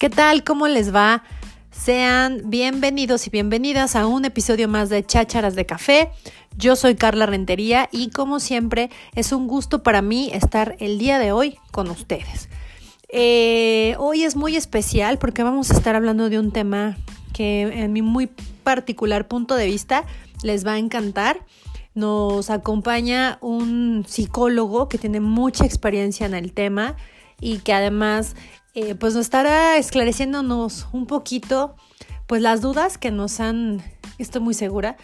¿Qué tal? ¿Cómo les va? Sean bienvenidos y bienvenidas a un episodio más de Chácharas de Café. Yo soy Carla Rentería y como siempre es un gusto para mí estar el día de hoy con ustedes. Eh, hoy es muy especial porque vamos a estar hablando de un tema que en mi muy particular punto de vista les va a encantar. Nos acompaña un psicólogo que tiene mucha experiencia en el tema y que además eh, pues nos estará esclareciéndonos un poquito pues las dudas que nos han, estoy muy segura,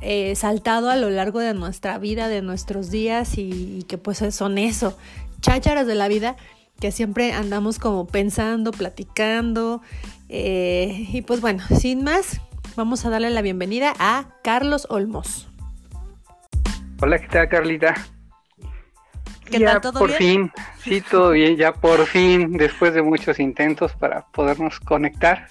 eh, saltado a lo largo de nuestra vida, de nuestros días y, que pues son eso, chácharas de la vida que siempre andamos como pensando, platicando eh, y pues bueno, sin más, vamos a darle la bienvenida a Carlos Olmos. Hola, ¿qué tal Carlita? ¿Qué tal? ¿Todo por fin, sí, todo bien, ya por fin, después de muchos intentos para podernos conectar.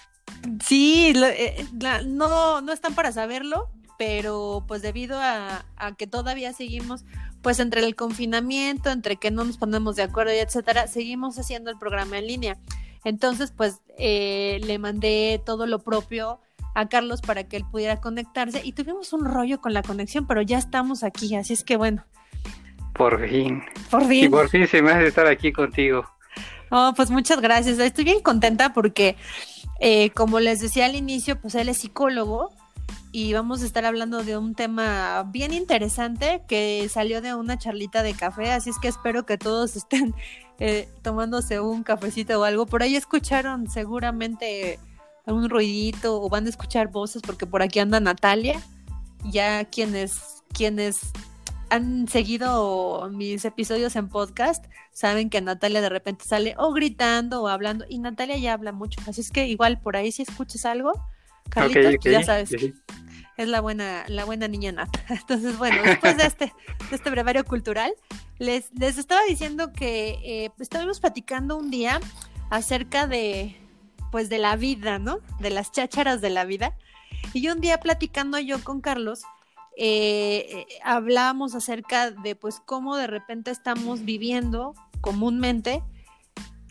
Sí, eh, no, no están para saberlo, pero pues debido a, que todavía seguimos, pues entre el confinamiento, entre que no nos ponemos de acuerdo y etcétera, seguimos haciendo el programa en línea. Entonces, pues eh, le mandé todo lo propio a Carlos para que él pudiera conectarse y tuvimos un rollo con la conexión, pero ya estamos aquí, así es que bueno, por fin. Por fin. Y por fin se me hace estar aquí contigo. Oh, pues muchas gracias. Estoy bien contenta porque, eh, como les decía al inicio, pues él es psicólogo y vamos a estar hablando de un tema bien interesante que salió de una charlita de café, así es que espero que todos estén eh, tomándose un cafecito o algo. Por ahí escucharon seguramente un ruidito o van a escuchar voces porque por aquí anda Natalia. Ya quienes, quienes han seguido mis episodios en podcast, saben que Natalia de repente sale o gritando o hablando, y Natalia ya habla mucho, así es que igual por ahí si escuchas algo, Carlitos, ya sabes. Es la buena, la buena niña Nata. Entonces, bueno, después de este, de este brevario cultural, les, les estaba diciendo que eh, estábamos platicando un día acerca de, pues, de la vida, ¿no? De las chácharas de la vida. Y un día platicando yo con Carlos, eh, hablábamos acerca de pues cómo de repente estamos viviendo comúnmente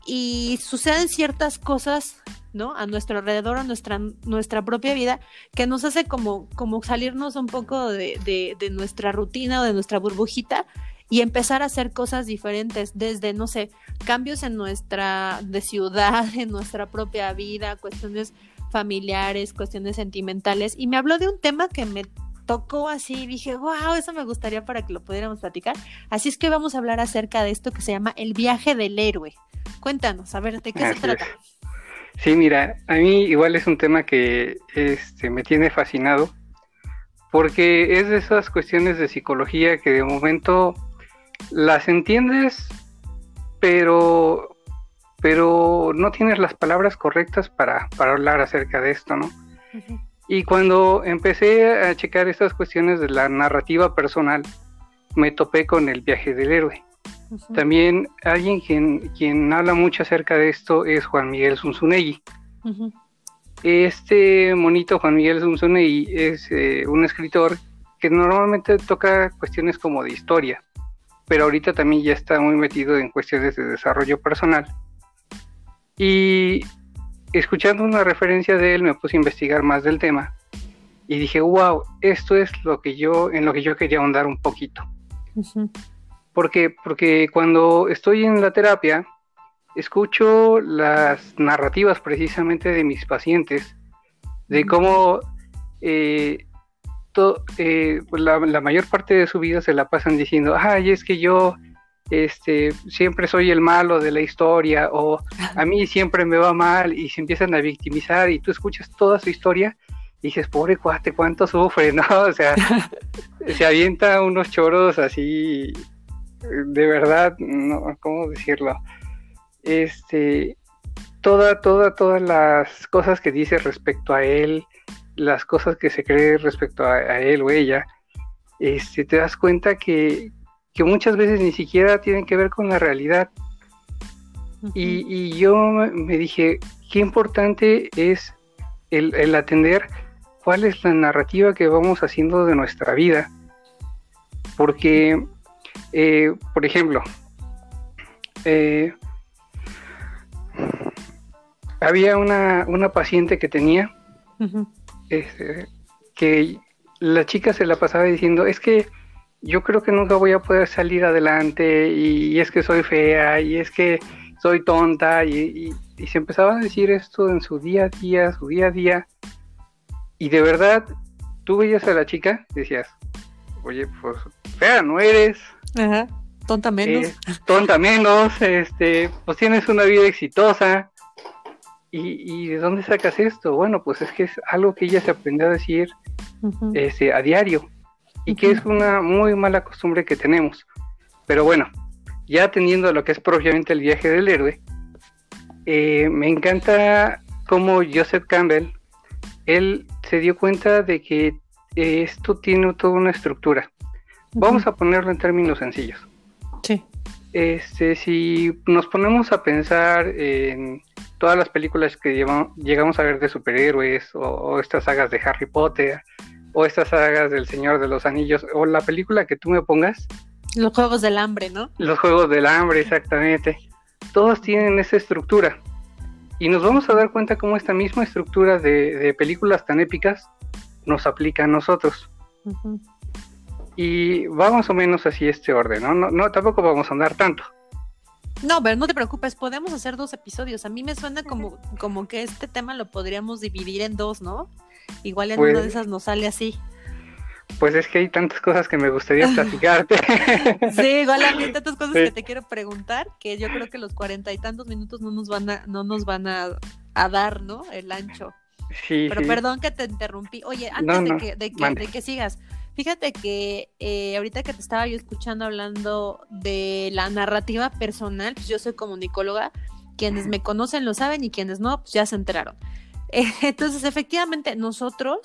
y suceden ciertas cosas, ¿no? A nuestro alrededor, a nuestra, nuestra propia vida, que nos hace como, como salirnos un poco de, de, nuestra rutina o de nuestra burbujita y empezar a hacer cosas diferentes, desde, no sé, cambios en nuestra de ciudad, en nuestra propia vida, cuestiones familiares, cuestiones sentimentales. Y me habló de un tema que me tocó así, dije, wow, eso me gustaría para que lo pudiéramos platicar. Así es que vamos a hablar acerca de esto que se llama el viaje del héroe. Cuéntanos, a ver, ¿de qué se trata? Sí, mira, a mí igual es un tema que este, me tiene fascinado, porque es de esas cuestiones de psicología que de momento las entiendes, pero, pero no tienes las palabras correctas para, para hablar acerca de esto, ¿no? Y cuando empecé a checar estas cuestiones de la narrativa personal, me topé con el viaje del héroe. También alguien quien, quien habla mucho acerca de esto es Juan Miguel Zunzunegui. Este monito Juan Miguel Zunzunegui es eh, un escritor que normalmente toca cuestiones como de historia, pero ahorita también ya está muy metido en cuestiones de desarrollo personal. Y escuchando una referencia de él me puse a investigar más del tema y dije, wow, esto es lo que yo, en lo que yo quería ahondar un poquito. Porque, porque cuando estoy en la terapia, escucho las narrativas precisamente de mis pacientes, de cómo eh, eh, la, la, mayor parte de su vida se la pasan diciendo, ay, es que yo este, siempre soy el malo de la historia o a mí siempre me va mal y se empiezan a victimizar y tú escuchas toda su historia y dices, pobre cuate, cuánto sufre, ¿no? O sea, se avienta unos choros así, de verdad, no, ¿cómo decirlo? Este, toda, toda, todas las cosas que dice respecto a él, las cosas que se cree respecto a, a él o ella, este, te das cuenta que, que muchas veces ni siquiera tienen que ver con la realidad. y, yo me dije, qué importante es el, atender cuál es la narrativa que vamos haciendo de nuestra vida. Porque, eh, por ejemplo, eh, había una, una paciente que tenía, este, que la chica se la pasaba diciendo, es que yo creo que nunca voy a poder salir adelante y, es que soy fea y es que soy tonta y, y, se empezaba a decir esto en su día a día, su día a día y de verdad tú veías a la chica decías, oye, pues fea no eres. Ajá, tonta menos. Eh, tonta menos, este, pues tienes una vida exitosa. ¿Y, de dónde sacas esto? Bueno, pues es que es algo que ella se aprendió a decir este, a diario y que es una muy mala costumbre que tenemos. Pero bueno, ya teniendo lo que es propiamente el viaje del héroe, eh, me encanta cómo Joseph Campbell, él se dio cuenta de que esto tiene toda una estructura. Vamos a ponerlo en términos sencillos. Sí. Este, si nos ponemos a pensar en todas las películas que llegamos a ver de superhéroes o, estas sagas de Harry Potter o estas sagas del Señor de los Anillos o la película que tú me pongas. Los Juegos del Hambre, ¿no? Los Juegos del Hambre, exactamente. Todos tienen esa estructura. Y nos vamos a dar cuenta cómo esta misma estructura de películas tan épicas nos aplica a nosotros. Y va más o menos así este orden, ¿no? ¿no? No, tampoco vamos a andar tanto. No, pero no te preocupes, podemos hacer dos episodios. A mí me suena como, como que este tema lo podríamos dividir en dos, ¿no? Igual en una de pues esas nos sale así. Pues es que hay tantas cosas que me gustaría platicarte. sí, igual hay tantas cosas que te quiero preguntar que yo creo que los cuarenta y tantos minutos no nos van a, no nos van a, a dar, ¿no? El ancho. Pero perdón que te interrumpí. Oye, antes de, que, de, que, de, que, sigas, fíjate que eh, ahorita que te estaba yo escuchando hablando de la narrativa personal, pues yo soy comunicóloga, quienes me conocen lo saben y quienes no, pues ya se enteraron. entonces, efectivamente, nosotros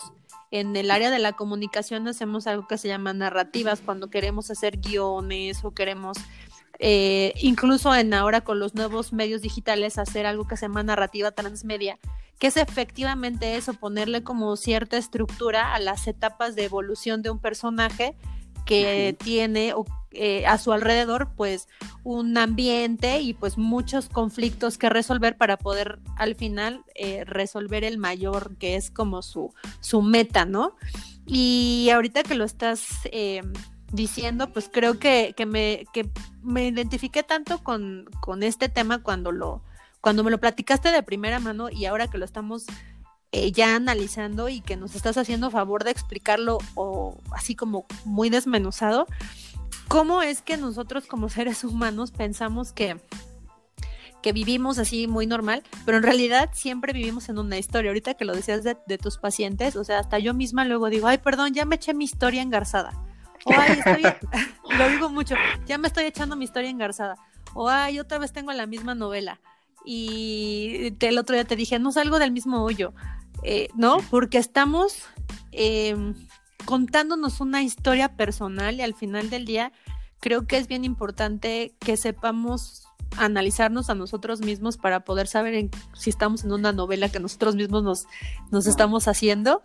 en el área de la comunicación hacemos algo que se llama narrativas, cuando queremos hacer guiones o queremos eh, incluso en ahora con los nuevos medios digitales hacer algo que se llama narrativa transmedia, que es efectivamente eso, ponerle como cierta estructura a las etapas de evolución de un personaje que tiene eh, a su alrededor pues un ambiente y pues muchos conflictos que resolver para poder al final eh, resolver el mayor que es como su, su meta, ¿no? Y ahorita que lo estás diciendo, pues creo que, que, me, que me identifiqué tanto con, con, este tema cuando, lo, cuando me lo platicaste de primera mano y ahora que lo estamos eh, ya analizando y que nos estás haciendo favor de explicarlo así como muy desmenuzado, ¿cómo es que nosotros como seres humanos pensamos que que vivimos así muy normal, pero en realidad siempre vivimos en una historia. Ahorita que lo decías de, tus pacientes, o sea, hasta yo misma luego digo, ay, perdón, ya me eché mi historia engarzada. O ay, estoy, lo digo mucho, ya me estoy echando mi historia engarzada. O ay, otra vez tengo la misma novela. Y el otro día te dije, no salgo del mismo hoyo. Eh, ¿No? Porque estamos em, contándonos una historia personal y al final del día creo que es bien importante que sepamos analizarnos a nosotros mismos para poder saber si estamos en una novela que nosotros mismos nos, nos estamos haciendo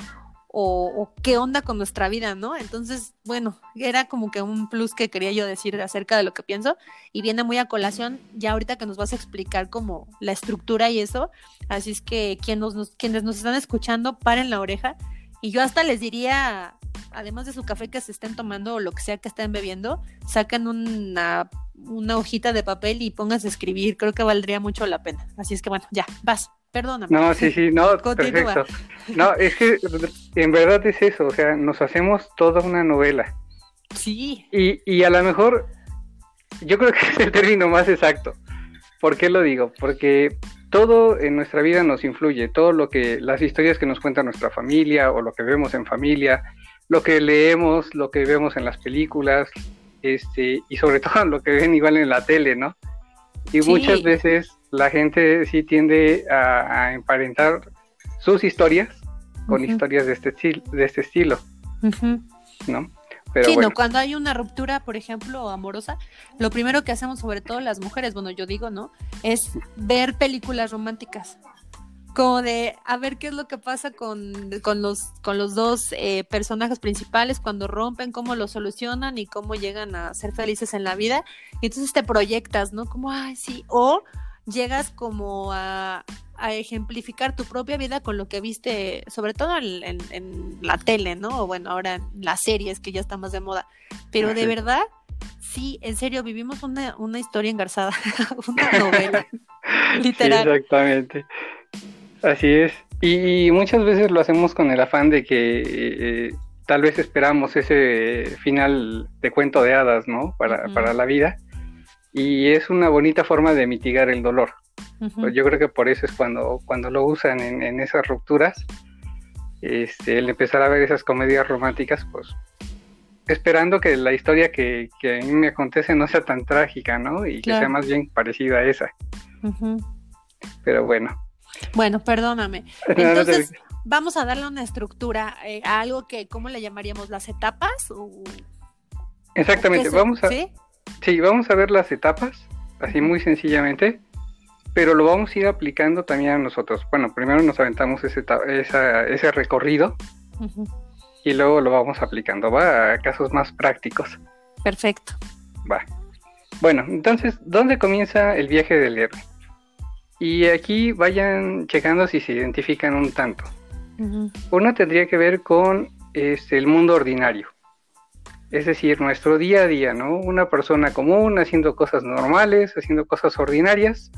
o, qué onda con nuestra vida, ¿no? Entonces, bueno, era como que un plus que quería yo decir acerca de lo que pienso y viene muy a colación ya ahorita que nos vas a explicar como la estructura y eso, así es que nos, quienes nos están escuchando, paren la oreja y yo hasta les diría, además de su café que se estén tomando o lo que sea que estén bebiendo, saquen una, una hojita de papel y pónganse a escribir, creo que valdría mucho la pena. Así es que bueno, ya, vas. Perdóname. No, sí, sí, no, perfecto. No, es que en verdad es eso, o sea, nos hacemos toda una novela. Sí. Y, y a lo mejor, yo creo que es el término más exacto. ¿Por qué lo digo? Porque todo en nuestra vida nos influye, todo lo que, las historias que nos cuenta nuestra familia o lo que vemos en familia, lo que leemos, lo que vemos en las películas, este, y sobre todo lo que ven igual en la tele, ¿no? Y muchas veces la gente sí tiende a, emparentar sus historias con historias de este, de este estilo, ¿no? Pero sí, no, cuando hay una ruptura, por ejemplo, amorosa, lo primero que hacemos, sobre todo las mujeres, bueno, yo digo, ¿no? Es ver películas románticas. Como de a ver qué es lo que pasa con, con los, con los dos eh, personajes principales cuando rompen, cómo lo solucionan y cómo llegan a ser felices en la vida. Y entonces te proyectas, ¿no? Como, ay, sí. O llegas como a, a ejemplificar tu propia vida con lo que viste, sobre todo en, la tele, ¿no? O bueno, ahora en las series que ya están más de moda. Pero de verdad, sí, en serio, vivimos una, una historia engarzada, una novela, literal. exactamente. Así es. Y, muchas veces lo hacemos con el afán de que eh, tal vez esperamos ese final de cuento de hadas, ¿no? Para, para la vida. Y es una bonita forma de mitigar el dolor. Pues yo creo que por eso es cuando, cuando lo usan en, esas rupturas, este, el empezar a ver esas comedias románticas, pues esperando que la historia que, que, a mí me acontece no sea tan trágica, ¿no? Y que sea más bien parecida a esa. Pero bueno. Bueno, perdóname. Entonces, vamos a darle una estructura eh, a algo que, ¿cómo le llamaríamos? ¿Las etapas? Exactamente, vamos a... ¿sí? sí, vamos a ver las etapas, así muy sencillamente pero lo vamos a ir aplicando también a nosotros. Bueno, primero nos aventamos ese, ese recorrido y luego lo vamos aplicando, va a casos más prácticos. Perfecto. Va. Bueno, entonces, ¿dónde comienza el viaje del héroe? Y aquí vayan checando si se identifican un tanto. Uno tendría que ver con este, el mundo ordinario. Es decir, nuestro día a día, ¿no? Una persona común haciendo cosas normales, haciendo cosas ordinarias,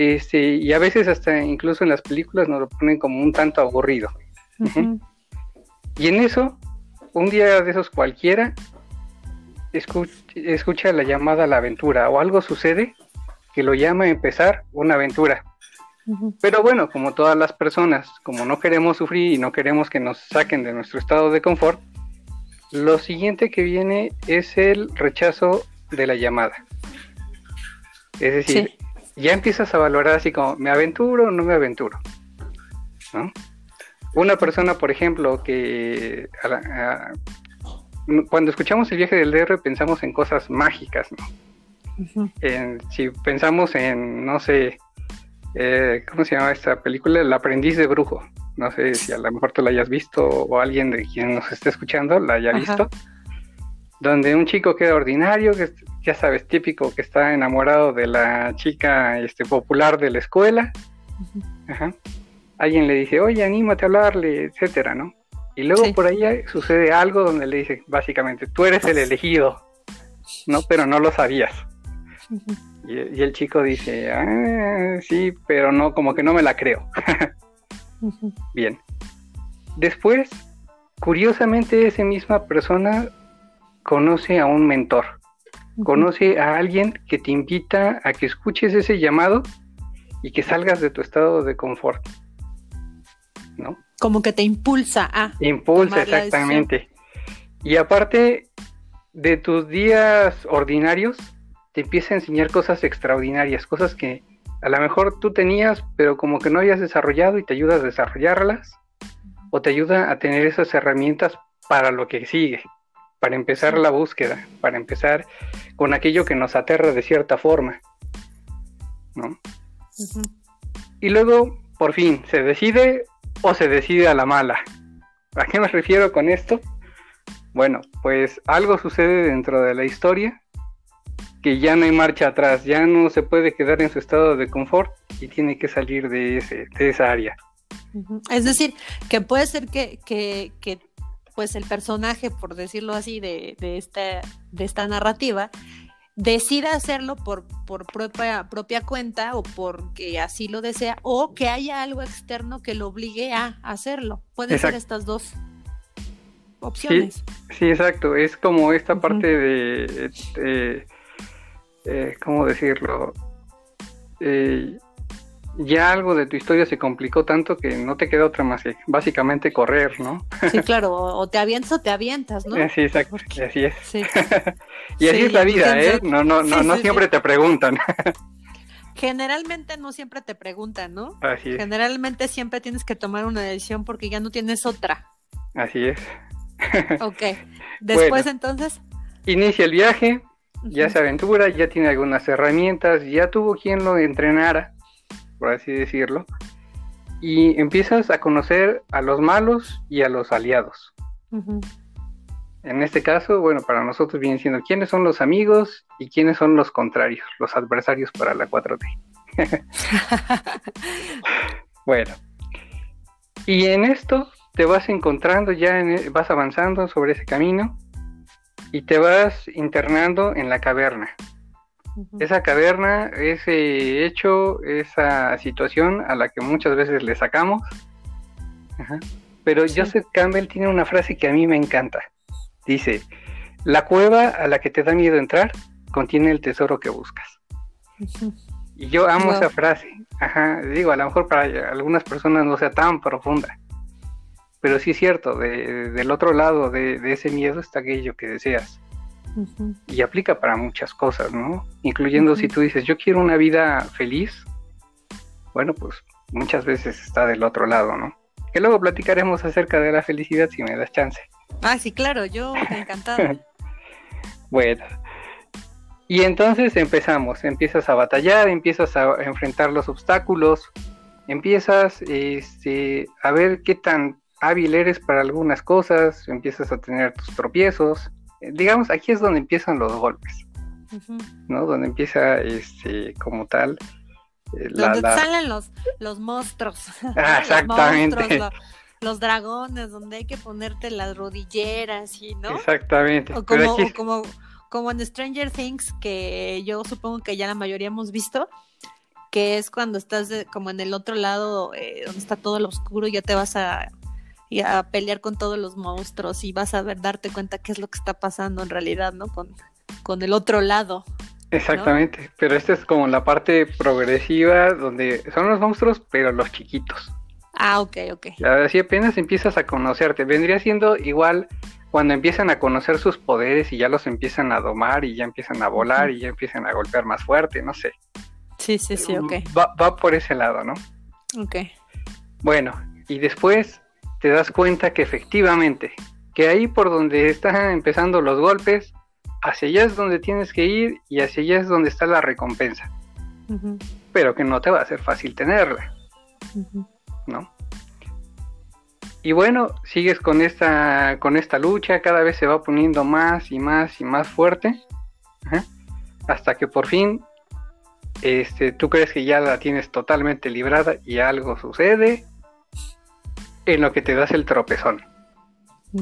este, y a veces hasta incluso en las películas nos lo ponen como un tanto aburrido. Y en eso, un día de esos cualquiera, escucha, la llamada a la aventura o algo sucede que lo llama a empezar una aventura. Pero bueno, como todas las personas, como no queremos sufrir y no queremos que nos saquen de nuestro estado de confort, lo siguiente que viene es el rechazo de la llamada. Es decir, ya empiezas a valorar así como, ¿me aventuro o no me aventuro? ¿No? Una persona, por ejemplo, que cuando escuchamos el viaje del DR pensamos en cosas mágicas, ¿no? si pensamos en, no sé, eh, ¿cómo se llama esta película? El aprendiz de brujo. No sé si a lo mejor tú la hayas visto o alguien de quien nos esté escuchando la haya visto. Donde un chico queda ordinario, que ya sabes, típico que está enamorado de la chica este, popular de la escuela. Alguien le dice, oye, anímate a hablarle, etcétera, ¿no? Y luego por ahí sucede algo donde le dice, básicamente, tú eres el elegido, ¿no? Pero no lo sabías. y, el chico dice, ah, sí, pero no, como que no me la creo. Bien. Después, curiosamente, esa misma persona conoce a un mentor Conoce a alguien que te invita a que escuches ese llamado y que salgas de tu estado de confort. ¿No? Como que te impulsa a. Impulsa, exactamente. Y aparte de tus días ordinarios, te empieza a enseñar cosas extraordinarias, cosas que a lo mejor tú tenías, pero como que no habías desarrollado y te ayuda a desarrollarlas, o te ayuda a tener esas herramientas para lo que sigue para empezar la búsqueda, para empezar con aquello que nos aterra de cierta forma, ¿no? Y luego, por fin, ¿se decide o se decide a la mala? ¿A qué me refiero con esto? Bueno, pues algo sucede dentro de la historia que ya no hay marcha atrás, ya no se puede quedar en su estado de confort y tiene que salir de, ese, de esa área. Es decir, que puede ser que, que, que pues el personaje, por decirlo así, de, de, esta, de esta narrativa, decida hacerlo por, por propia, propia cuenta o porque así lo desea, o que haya algo externo que lo obligue a hacerlo. Pueden ser estas dos opciones. Sí, exacto. Es como esta parte de, eh, ¿cómo decirlo? Eh, ya algo de tu historia se complicó tanto que no te queda otra más que básicamente correr, ¿no? Sí, claro, o te avientas o te avientas, ¿no? Sí, exacto, así es. Sí. y así es la vida, ¿eh? No, no, no, no siempre te preguntan. Generalmente no siempre te preguntan, ¿no? Así es. Generalmente siempre tienes que tomar una decisión porque ya no tienes otra. Así es. ok. Después entonces. Inicia el viaje, ya se aventura, ya tiene algunas herramientas, ya tuvo quien lo entrenara por así decirlo, y empiezas a conocer a los malos y a los aliados. En este caso, bueno, para nosotros viene siendo quiénes son los amigos y quiénes son los contrarios, los adversarios para la 4T. bueno, y en esto te vas encontrando, ya e, vas avanzando sobre ese camino y te vas internando en la caverna. Esa caverna, ese hecho, esa situación a la que muchas veces le sacamos. Pero Joseph Campbell tiene una frase que a mí me encanta. Dice, la cueva a la que te da miedo entrar contiene el tesoro que buscas. Y yo amo esa frase. Ajá, digo, a lo mejor para algunas personas no sea tan profunda. Pero sí es cierto, del otro lado de, ese miedo está aquello que deseas. Y aplica para muchas cosas, ¿no? Incluyendo si tú dices, yo quiero una vida feliz, bueno, pues muchas veces está del otro lado, ¿no? Que luego platicaremos acerca de la felicidad si me das chance. Ah, sí, claro, yo encantada. bueno, y entonces empezamos, empiezas a batallar, empiezas a enfrentar los obstáculos, empiezas este, a ver qué tan hábil eres para algunas cosas, empiezas a tener tus tropiezos. Digamos, aquí es donde empiezan los golpes, ¿no? Donde empieza, este, como tal. Eh, donde salen los, los monstruos. Ah, exactamente. los, dragones, donde hay que ponerte las rodilleras y, ¿no? Exactamente. O como, como como en Stranger Things, que yo supongo que ya la mayoría hemos visto, que es cuando estás como en el otro lado, eh, donde está todo lo oscuro, y ya te vas a, a pelear con todos los monstruos y vas a ver, darte cuenta qué es lo que está pasando en realidad, ¿no? Con, con el otro lado. Exactamente, pero esta es como la parte progresiva donde son los monstruos, pero los chiquitos. Ah, ok, ok. Así apenas empiezas a conocerte. Vendría siendo igual cuando empiezan a conocer sus poderes y ya los empiezan a domar y ya empiezan a volar y ya empiezan a golpear más fuerte, no sé. Sí, sí, sí, ok. Va, va por ese lado, ¿no? Ok. Bueno, y después te das cuenta que efectivamente, que ahí por donde están empezando los golpes, hacia allá es donde tienes que ir y hacia allá es donde está la recompensa. Pero que no te va a ser fácil tenerla, ¿no? Y bueno, sigues con esta, con esta lucha, cada vez se va poniendo más y más y más fuerte, hasta que por fin este, tú crees que ya la tienes totalmente librada y algo sucede en lo que te das el tropezón.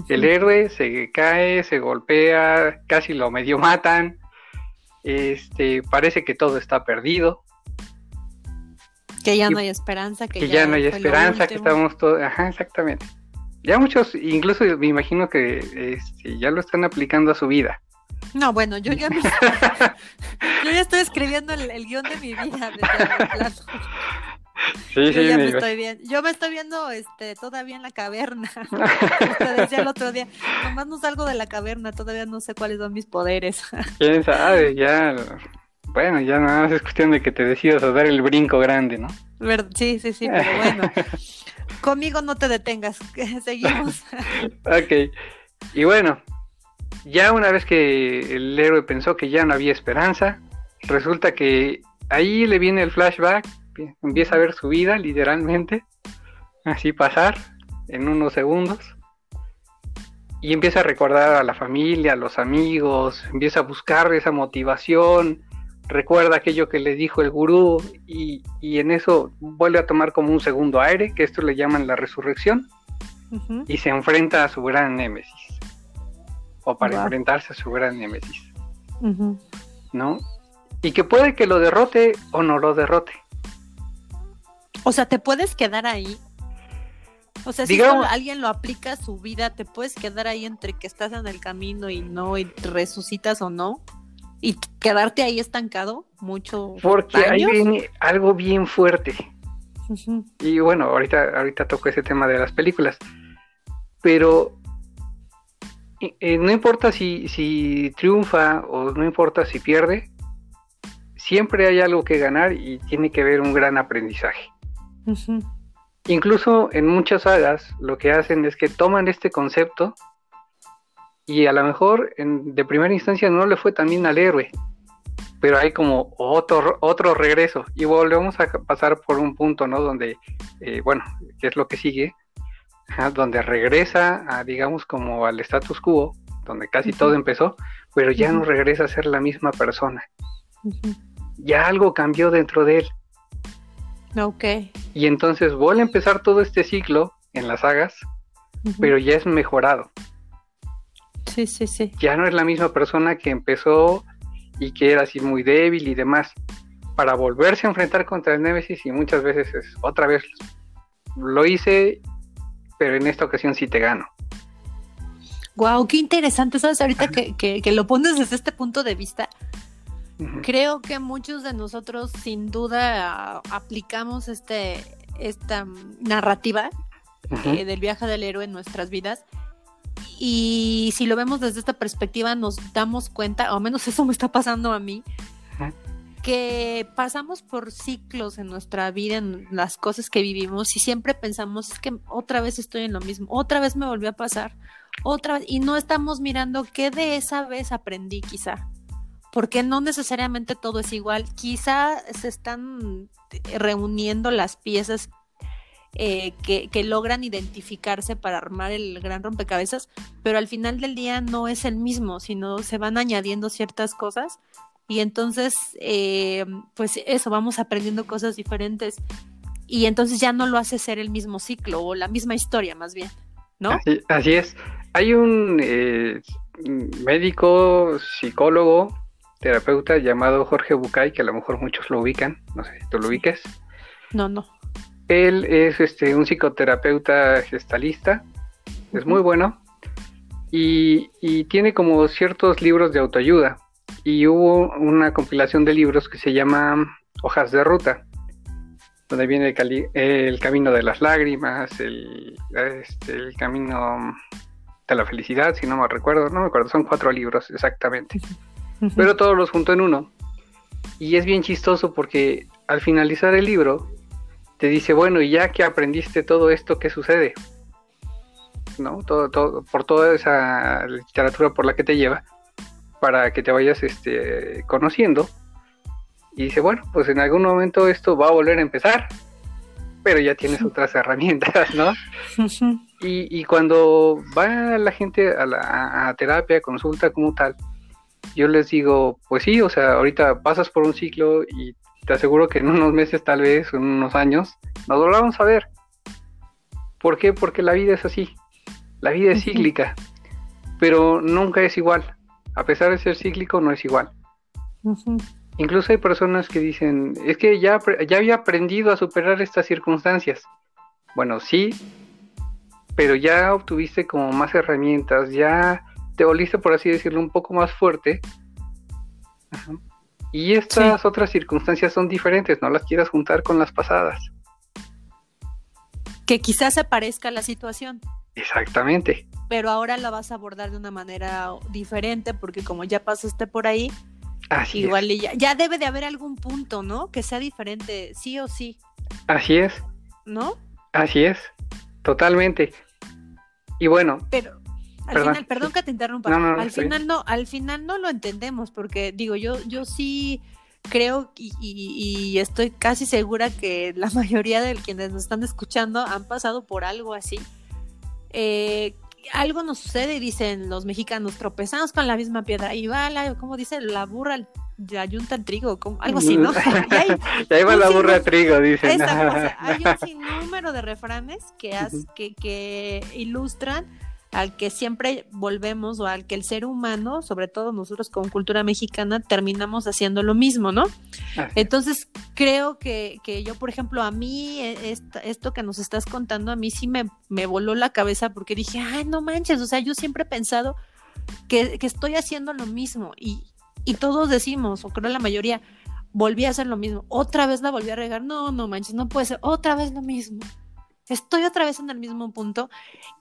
El héroe se cae, se golpea, casi lo medio matan, este, parece que todo está perdido, que ya no hay esperanza, que, ya, no hay esperanza, que estamos todos, ajá, exactamente. Ya muchos, incluso me imagino que este, ya lo están aplicando a su vida. No, bueno, yo ya yo ya estoy escribiendo el, guion de mi vida Sí, yo sí, me estoy viendo, yo me estoy viendo este, todavía en la caverna. Te decía el otro día, nomás no salgo de la caverna, todavía no sé cuáles son mis poderes. Quién sabe, ya bueno, ya nada más es cuestión de que te decidas a dar el brinco grande, ¿no? Sí, sí, sí, pero bueno. Conmigo no te detengas, seguimos. ok. Y bueno, ya una vez que el héroe pensó que ya no había esperanza, resulta que ahí le viene el flashback, empieza a ver su vida literalmente, así pasar en unos segundos, y empieza a recordar a la familia, a los amigos, empieza a buscar esa motivación, recuerda aquello que le dijo el gurú y, en eso vuelve a tomar como un segundo aire, que esto le llaman la resurrección, y se enfrenta a su gran némesis, o para enfrentarse a su gran némesis, ¿no? Y que puede que lo derrote o no lo derrote. O sea, te puedes quedar ahí. O sea, si alguien lo aplica a su vida, te puedes quedar ahí entre que estás en el camino y no, y resucitas o no y quedarte ahí estancado mucho. Porque ahí viene algo bien fuerte. Y bueno, ahorita, ahorita toco ese tema de las películas. Pero eh, no importa si, si triunfa o no importa si pierde, siempre hay algo que ganar y tiene que haber un gran aprendizaje. Incluso en muchas sagas lo que hacen es que toman este concepto y a lo mejor en, de primera instancia no le fue tan bien al héroe, pero hay como otro, otro regreso. Y volvemos a pasar por un punto, ¿no? Donde, eh, bueno, que es lo que sigue, donde regresa, a, digamos, como al status quo, donde casi todo empezó, pero ya no regresa a ser la misma persona. Ya algo cambió dentro de él Ok. Y entonces vuelve a empezar todo este ciclo en las sagas, pero ya es mejorado. Sí, sí, sí. Ya no es la misma persona que empezó y que era así muy débil y demás. Para volverse a enfrentar contra el Némesis y muchas veces es otra vez lo hice, pero en esta ocasión sí te gano. Wow, qué interesante, ¿sabes? Ahorita que, que, lo pones desde este punto de vista, creo que muchos de nosotros sin duda aplicamos este, esta narrativa eh, del viaje del héroe en nuestras vidas. Y si lo vemos desde esta perspectiva, nos damos cuenta, o al menos eso me está pasando a mí, que pasamos por ciclos en nuestra vida, en las cosas que vivimos, y siempre pensamos, es que otra vez estoy en lo mismo, otra vez me volvió a pasar, otra vez, y no estamos mirando qué de esa vez aprendí quizá, porque no necesariamente todo es igual, quizá se están reuniendo las piezas eh, que, que, logran identificarse para armar el gran rompecabezas, pero al final del día no es el mismo, sino se van añadiendo ciertas cosas y entonces, eh, pues eso, vamos aprendiendo cosas diferentes y entonces ya no lo hace ser el mismo ciclo o la misma historia más bien, ¿no? Así, es. Hay un eh, médico, psicólogo, terapeuta llamado Jorge Bucay, que a lo mejor muchos lo ubican, no sé, ¿tú lo ubiques? No, no. Él es este, un psicoterapeuta gestalista, es muy bueno y, y tiene como ciertos libros de autoayuda y hubo una compilación de libros que se llama Hojas de Ruta, donde viene el, camino de las lágrimas, el, este, el, camino de la felicidad, si no me recuerdo, no me acuerdo, son cuatro libros exactamente, pero todos los junto en uno. Y es bien chistoso porque al finalizar el libro te dice, bueno, y ya que aprendiste todo esto, ¿qué sucede? ¿No? Todo, todo, por toda esa literatura por la que te lleva, para que te vayas este, conociendo. Y dice, bueno, pues en algún momento esto va a volver a empezar, pero ya tienes otras herramientas, ¿no? y, y, cuando va la gente a la a terapia, consulta como tal, yo les digo, pues sí, o sea, ahorita pasas por un ciclo y te aseguro que en unos meses, tal vez, en unos años, nos volvamos a ver. ¿Por qué? Porque la vida es así. La vida es cíclica, pero nunca es igual a pesar de ser cíclico, no es igual. Incluso hay personas que dicen, es que ya, ya había aprendido a superar estas circunstancias. Bueno, sí, pero ya obtuviste como más herramientas, ya te volviste, por así decirlo, un poco más fuerte. Y estas otras circunstancias son diferentes, no las quieras juntar con las pasadas. Que quizás se parezca a la situación. Exactamente. Pero ahora la vas a abordar de una manera diferente porque como ya pasaste por ahí, igual ya, ya, debe de haber algún punto, ¿no? Que sea diferente, sí o sí. Así es. ¿No? Así es, totalmente. Y bueno. Pero al final, perdón que te interrumpa. al final no, al final no lo entendemos porque digo yo, yo sí creo y, y, estoy casi segura que la mayoría de quienes nos están escuchando han pasado por algo así eh, algo nos sucede dicen los mexicanos, tropezamos con la misma piedra y va, la, como dice, la burra la yunta el trigo, como, algo así, ¿no? Y ahí va la burra al trigo, dicen. hay un sinnúmero de refranes que, que, que ilustran al que siempre volvemos o al que el ser humano, sobre todo nosotros con cultura mexicana, terminamos haciendo lo mismo, ¿no? Entonces, creo que, que, yo, por ejemplo, a mí, e, esto que nos estás contando, a mí sí me, me voló la cabeza porque dije, ay, no manches, o sea, yo siempre he pensado que, que estoy haciendo lo mismo y, y todos decimos, o creo la mayoría, volví a hacer lo mismo, otra vez la volví a regar, no, no manches, no puede ser, otra vez lo mismo. Estoy otra vez en el mismo punto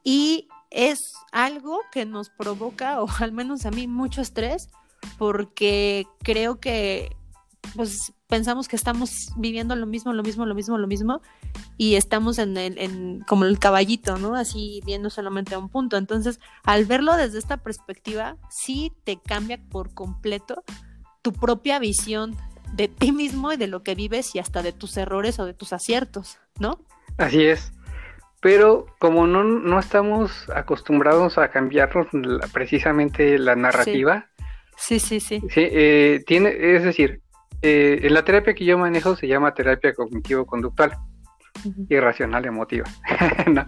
y es algo que nos provoca, o al menos a mí, mucho estrés, porque creo que pues pensamos que estamos viviendo lo mismo, lo mismo, lo mismo, lo mismo, y estamos en el, en, como el caballito, ¿no? Así viendo solamente a un punto. Entonces, al verlo desde esta perspectiva, sí te cambia por completo tu propia visión de ti mismo y de lo que vives y hasta de tus errores o de tus aciertos, ¿no? Así es pero como no, no estamos acostumbrados a cambiarnos precisamente la narrativa. Sí, sí, sí. sí. Eh, tiene, es decir, eh, en la terapia que yo manejo se llama terapia cognitivo-conductual y racional emotiva.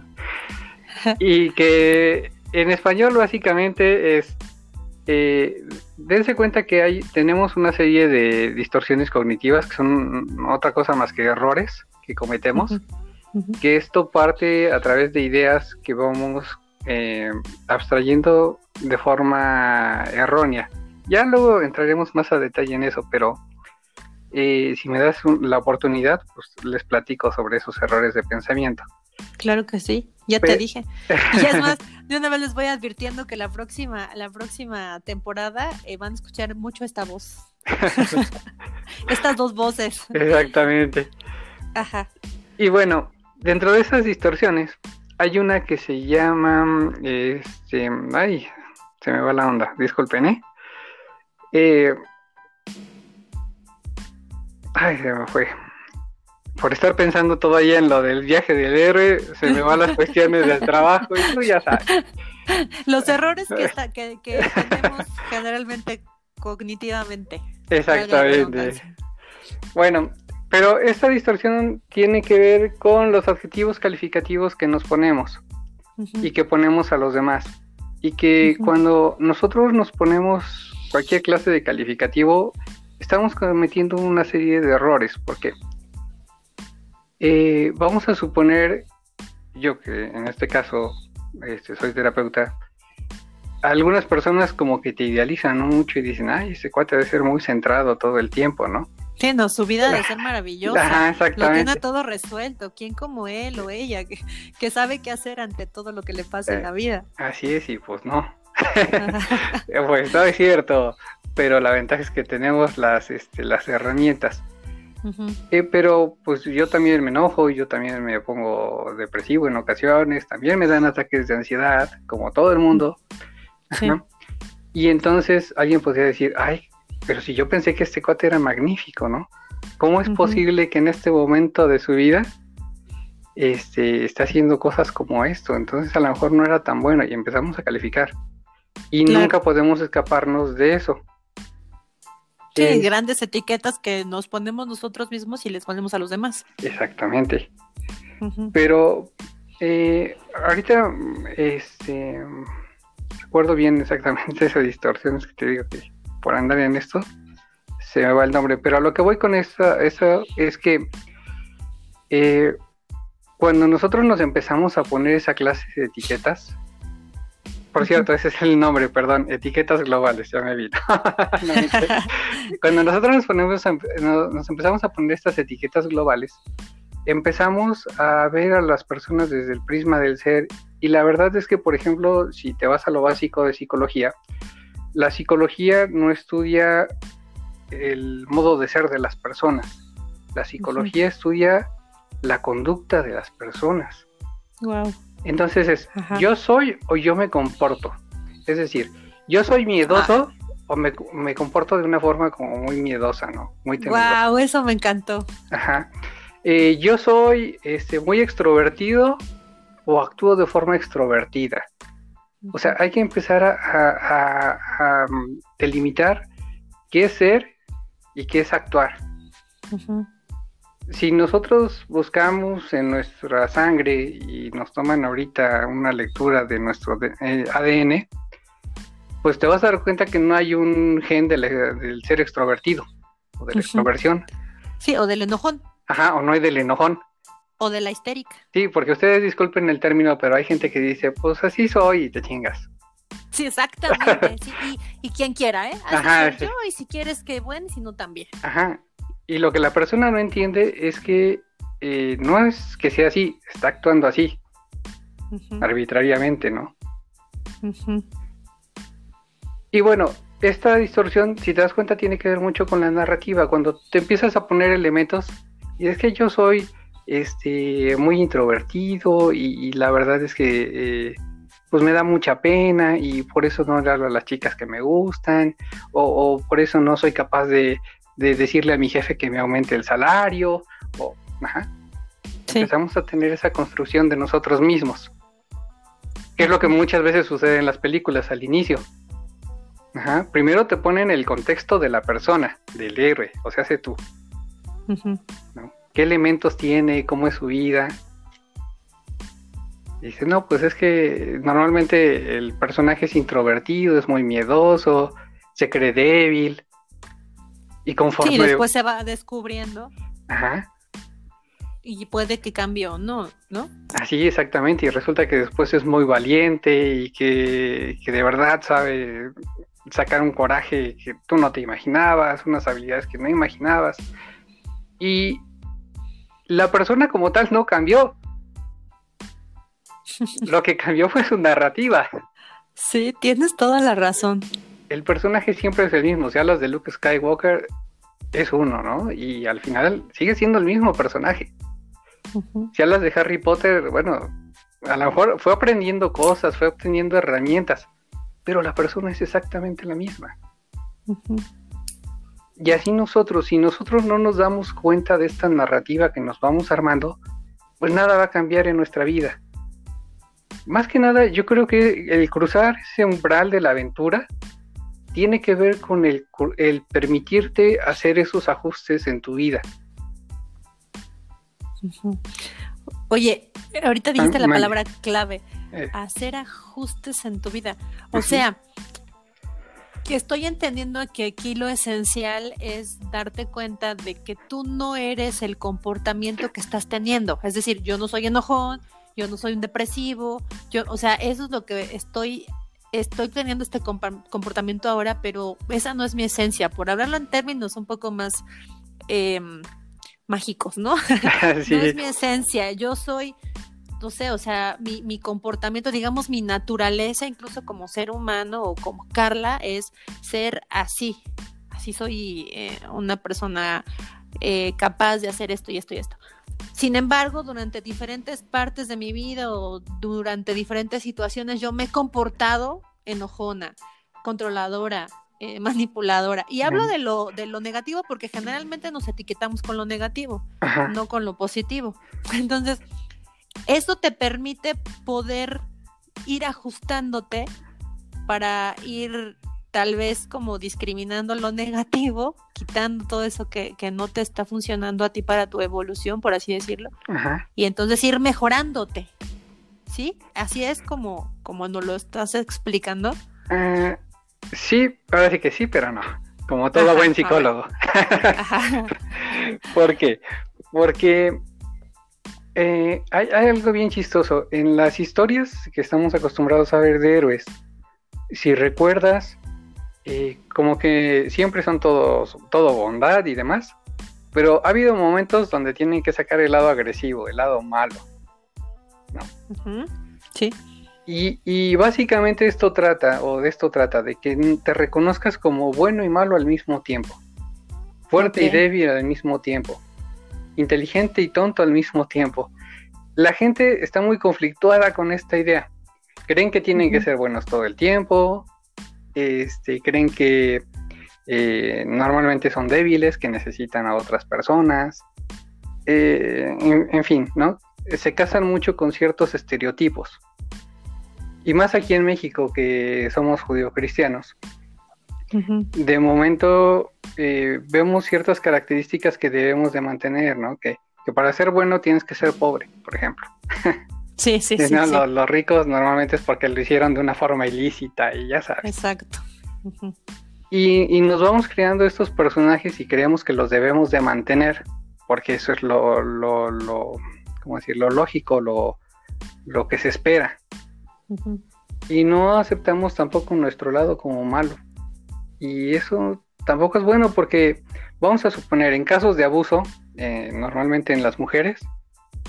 y que en español básicamente es, eh, dense cuenta que hay, tenemos una serie de distorsiones cognitivas que son otra cosa más que errores que cometemos, que esto parte a través de ideas que vamos eh, abstrayendo de forma errónea. Ya luego entraremos más a detalle en eso, pero eh, si me das la oportunidad, pues les platico sobre esos errores de pensamiento. Claro que sí, ya te dije. Y es más, de una vez les voy advirtiendo que la próxima, la próxima temporada eh, van a escuchar mucho esta voz. Estas dos voces. Exactamente. Ajá. Y bueno, dentro de esas distorsiones, hay una que se llama, este, ay, se me va la onda, disculpen, ¿eh? eh ay, se me fue. Por estar pensando todavía en lo del viaje del héroe, se me van las cuestiones del trabajo y tú ya sabes. Los errores que, que, que tenemos generalmente cognitivamente. Exactamente. Bueno, pero esta distorsión tiene que ver con los adjetivos calificativos que nos ponemos y que ponemos a los demás. Y que cuando nosotros nos ponemos cualquier clase de calificativo, estamos cometiendo una serie de errores. Porque eh, vamos a suponer, yo que en este caso este, soy terapeuta, algunas personas como que te idealizan mucho y dicen, ay, ese cuate debe ser muy centrado todo el tiempo, ¿no? Sí, no, su vida debe ser maravillosa. Lo tiene todo resuelto. ¿Quién como él o ella que, sabe qué hacer ante todo lo que le pasa en la vida? Así es, y pues no. pues no es cierto, pero la ventaja es que tenemos las, este, las herramientas. Eh, pero pues yo también me enojo, yo también me pongo depresivo en ocasiones, también me dan ataques de ansiedad, como todo el mundo. Y entonces alguien podría decir, ay, pero si yo pensé que este cuate era magnífico, ¿no? ¿Cómo es posible que en este momento de su vida este, esté haciendo cosas como esto? Entonces a lo mejor no era tan bueno y empezamos a calificar. Y nunca podemos escaparnos de eso. Sí, eh, grandes etiquetas que nos ponemos nosotros mismos y les ponemos a los demás. Exactamente. Pero eh, ahorita, este, recuerdo bien exactamente esas distorsiones que te digo que por andar en esto, se me va el nombre. Pero a lo que voy con eso, eso es que eh, cuando nosotros nos empezamos a poner esa clase de etiquetas, por cierto, ese es el nombre, perdón, etiquetas globales, ya me vi. cuando nosotros nos, ponemos nos empezamos a poner estas etiquetas globales, empezamos a ver a las personas desde el prisma del ser y la verdad es que, por ejemplo, si te vas a lo básico de psicología, la psicología no estudia el modo de ser de las personas. La psicología estudia la conducta de las personas. Wow. Entonces es, yo soy o yo me comporto. Es decir, yo soy miedoso ah. o me, comporto de una forma como muy miedosa, ¿no? Muy temerosa. Wow, eso me encantó. Ajá. Eh, yo soy este, muy extrovertido o actúo de forma extrovertida. O sea, hay que empezar a, mm, delimitar qué es ser y qué es actuar. Si nosotros buscamos en nuestra sangre y nos toman ahorita una lectura de nuestro ADN, eh, pues te vas a dar cuenta que no hay un gen del, ser extrovertido o de la extroversión. Sí, o del enojón. Ajá, o no hay del enojón. O de la histérica. Sí, porque ustedes disculpen el término, pero hay gente que dice, pues así soy y te chingas. Sí, exactamente. y, quien quiera, ¿eh? Así Ajá, soy yo y si quieres que bueno, si no también. Ajá. Y lo que la persona no entiende es que eh, no es que sea así, está actuando así, arbitrariamente, ¿no? Y bueno, esta distorsión, si te das cuenta, tiene que ver mucho con la narrativa. Cuando te empiezas a poner elementos, y es que yo soy este, muy introvertido y, la verdad es que eh, pues me da mucha pena y por eso no le hablo a las chicas que me gustan o, por eso no soy capaz de, decirle a mi jefe que me aumente el salario o empezamos a tener esa construcción de nosotros mismos que es lo que muchas veces sucede en las películas al inicio Ajá. Primero te ponen el contexto de la persona, del héroe, o sea, hace tú. ¿no? ¿Qué elementos tiene? ¿Cómo es su vida? dice, no, pues es que normalmente el personaje es introvertido, es muy miedoso, se cree débil. Y conforme... Sí, después se va descubriendo. Ajá. Y puede que cambie o no, ¿no? Así, exactamente. Y resulta que después es muy valiente y que, que de verdad sabe sacar un coraje que tú no te imaginabas, unas habilidades que no imaginabas. Y la persona como tal no cambió. Lo que cambió fue su narrativa. Sí, tienes toda la razón. El personaje siempre es el mismo. Si hablas de Luke Skywalker, es uno, ¿no? Y al final sigue siendo el mismo personaje. Si hablas de Harry Potter, bueno, a lo mejor fue aprendiendo cosas, fue obteniendo herramientas, pero la persona es exactamente la misma. Y así nosotros, si nosotros no nos damos cuenta de esta narrativa que nos vamos armando, pues nada va a cambiar en nuestra vida. Más que nada, yo creo que el cruzar ese umbral de la aventura tiene que ver con el, permitirte hacer esos ajustes en tu vida. Oye, ahorita dijiste la palabra clave, eh. hacer ajustes en tu vida. O sea, que estoy entendiendo que aquí lo esencial es darte cuenta de que tú no eres el comportamiento que estás teniendo. Es decir, yo no soy enojón, yo no soy un depresivo, yo, o sea, eso es lo que estoy estoy teniendo este comportamiento ahora, pero esa no es mi esencia, por hablarlo en términos un poco más em, mágicos, ¿no? no es mi esencia, yo soy, no sé, o sea, mi, mi, comportamiento, digamos, mi naturaleza, incluso como ser humano o como Carla, es ser así, así soy eh, una persona eh, capaz de hacer esto y esto y esto. Sin embargo, durante diferentes partes de mi vida o durante diferentes situaciones yo me he comportado enojona, controladora, eh, manipuladora. Y hablo de lo, de lo negativo porque generalmente nos etiquetamos con lo negativo, no con lo positivo. Entonces, eso te permite poder ir ajustándote para ir tal vez como discriminando lo negativo, quitando todo eso que, no te está funcionando a ti para tu evolución, por así decirlo, y entonces ir mejorándote. ¿Sí? Así es como, como nos lo estás explicando. Eh, sí, parece que sí, pero no. Como todo buen psicólogo. ¿Por qué? Porque eh, hay, hay, algo bien chistoso. En las historias que estamos acostumbrados a ver de héroes, si recuerdas, eh, como que siempre son todos, todo bondad y demás, pero ha habido momentos donde tienen que sacar el lado agresivo, el lado malo. ¿no? Sí. Y, básicamente esto trata, o de esto trata, de que te reconozcas como bueno y malo al mismo tiempo, fuerte y débil al mismo tiempo, inteligente y tonto al mismo tiempo. La gente está muy conflictuada con esta idea. Creen que tienen que ser buenos todo el tiempo, este, creen que eh, normalmente son débiles, que necesitan a otras personas, eh, en, fin, ¿no? Se casan mucho con ciertos estereotipos. Y más aquí en México, que somos judio-cristianos. De momento eh, vemos ciertas características que debemos de mantener, ¿no? Que, que para ser bueno tienes que ser pobre, por ejemplo. Sí, sí, sí, Los, ricos normalmente es porque lo hicieron de una forma ilícita y ya sabes. Exacto. y, nos vamos creando estos personajes y creemos que los debemos de mantener, porque eso es lo, lo, lo ¿cómo decir? Lo lógico, lo, lo que se espera. Y no aceptamos tampoco nuestro lado como malo. Y eso tampoco es bueno porque vamos a suponer en casos de abuso, eh, normalmente en las mujeres,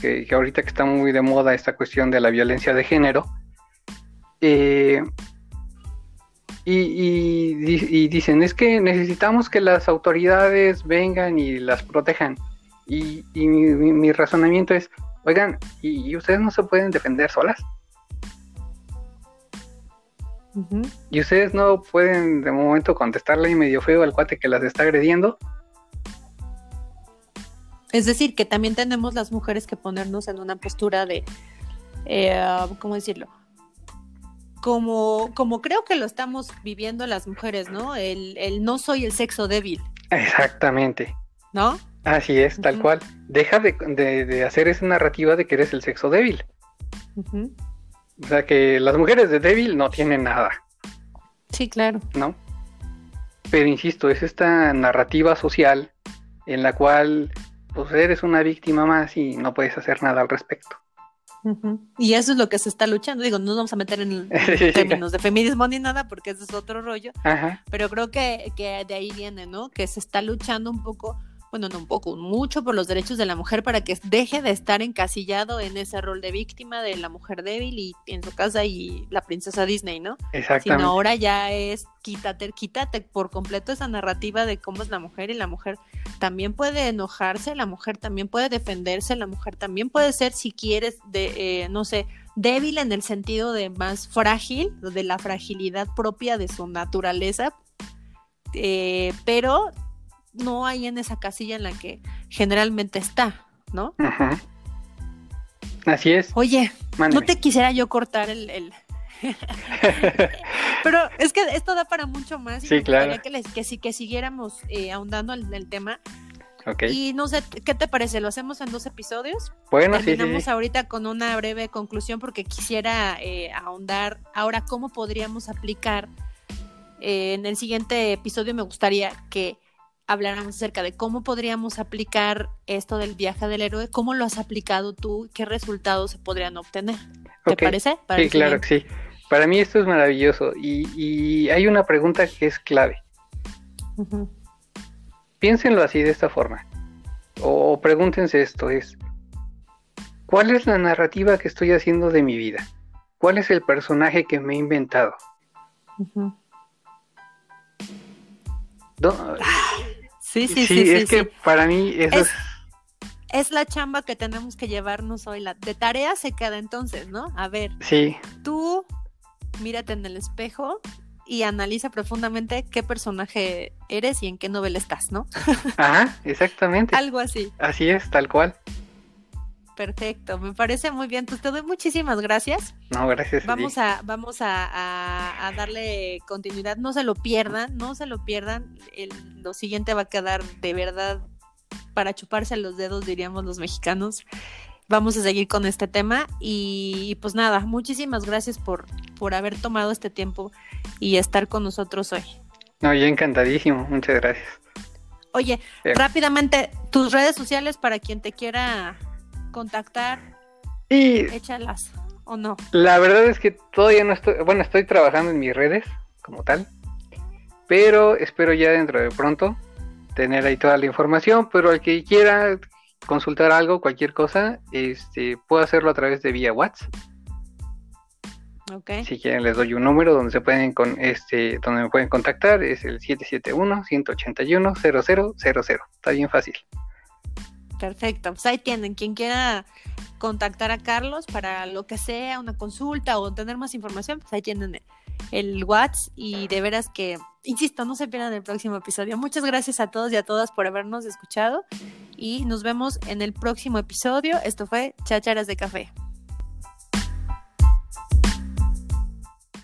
que, ahorita que está muy de moda esta cuestión de la violencia de género. Eh, y, dicen, es que necesitamos que las autoridades vengan y las protejan. Y, mi, razonamiento es, oigan, ¿y, ustedes no se pueden defender solas? ¿Y ustedes no pueden de momento contestarle medio feo al cuate que las está agrediendo? Es decir, que también tenemos las mujeres que ponernos en una postura de, eh, ¿cómo decirlo? como, como creo que lo estamos viviendo las mujeres, ¿no? El, el no soy el sexo débil. Exactamente. ¿No? Así es, tal cual. Deja de, hacer esa narrativa de que eres el sexo débil. O sea que las mujeres de débil no tienen nada. Sí, claro. ¿No? Pero insisto, es esta narrativa social en la cual pues eres una víctima más y no puedes hacer nada al respecto. Y eso es lo que se está luchando. Digo, no nos vamos a meter en, términos de feminismo ni nada, porque ese es otro rollo. Pero creo que, que de ahí viene, ¿no? Que se está luchando un poco bueno, no un poco, mucho por los derechos de la mujer para que deje de estar encasillado en ese rol de víctima de la mujer débil y en su casa y la princesa Disney, ¿no? Exactamente. Sino ahora ya es quítate, quítate por completo esa narrativa de cómo es la mujer y la mujer también puede enojarse, la mujer también puede defenderse, la mujer también puede ser, si quieres, de, eh, no sé, débil en el sentido de más frágil, de la fragilidad propia de su naturaleza, eh, pero no hay en esa casilla en la que generalmente está, ¿no? Así es. Oye, no te quisiera yo cortar el... Pero es que esto da para mucho más. Y sí, claro. Que, les, que, si, que siguiéramos eh, ahondando en el tema. Okay. Y no sé, ¿qué te parece? ¿Lo hacemos en dos episodios? Bueno, Terminamos sí, ahorita con una breve conclusión porque quisiera eh, ahondar ahora cómo podríamos aplicar. Eh, en el siguiente episodio me gustaría que habláramos acerca de cómo podríamos aplicar esto del viaje del héroe, cómo lo has aplicado tú, qué resultados se podrían obtener. ¿Te parece? sí, claro que sí. Para mí esto es maravilloso y, hay una pregunta que es clave. Piénsenlo así de esta forma. O pregúntense esto, es, ¿cuál es la narrativa que estoy haciendo de mi vida? ¿Cuál es el personaje que me he inventado? Sí, sí, sí. es que para mí eso es, es... la chamba que tenemos que llevarnos hoy. La, de tarea se queda entonces, ¿no? A ver. Sí. Tú mírate en el espejo y analiza profundamente qué personaje eres y en qué novela estás, ¿no? Ajá, exactamente. Algo así. Así es, tal cual. Perfecto, me parece muy bien. Pues te doy muchísimas gracias. No, gracias. Vamos a, vamos a, darle continuidad. No se lo pierdan, no se lo pierdan. El, lo siguiente va a quedar de verdad para chuparse los dedos, diríamos los mexicanos. Vamos a seguir con este tema y, pues nada, muchísimas gracias por, por haber tomado este tiempo y estar con nosotros hoy. No, yo encantadísimo, muchas gracias. Oye, rápidamente, tus redes sociales para quien te quiera contactar, y échalas o no. La verdad es que todavía no estoy, bueno, estoy trabajando en mis redes como tal, pero espero ya dentro de pronto tener ahí toda la información, pero al que quiera consultar algo, cualquier cosa, este, puedo hacerlo a través de vía WhatsApp. Okay. Si quieren les doy un número donde se pueden con este donde me pueden contactar, es el 771 181 0000. Está bien fácil. Perfecto, pues ahí tienen, quien quiera contactar a Carlos para lo que sea, una consulta o tener más información, pues ahí tienen el WhatsApp y de veras que, insisto, no se pierdan el próximo episodio. Muchas gracias a todos y a todas por habernos escuchado y nos vemos en el próximo episodio. Esto fue Chácharas de Café.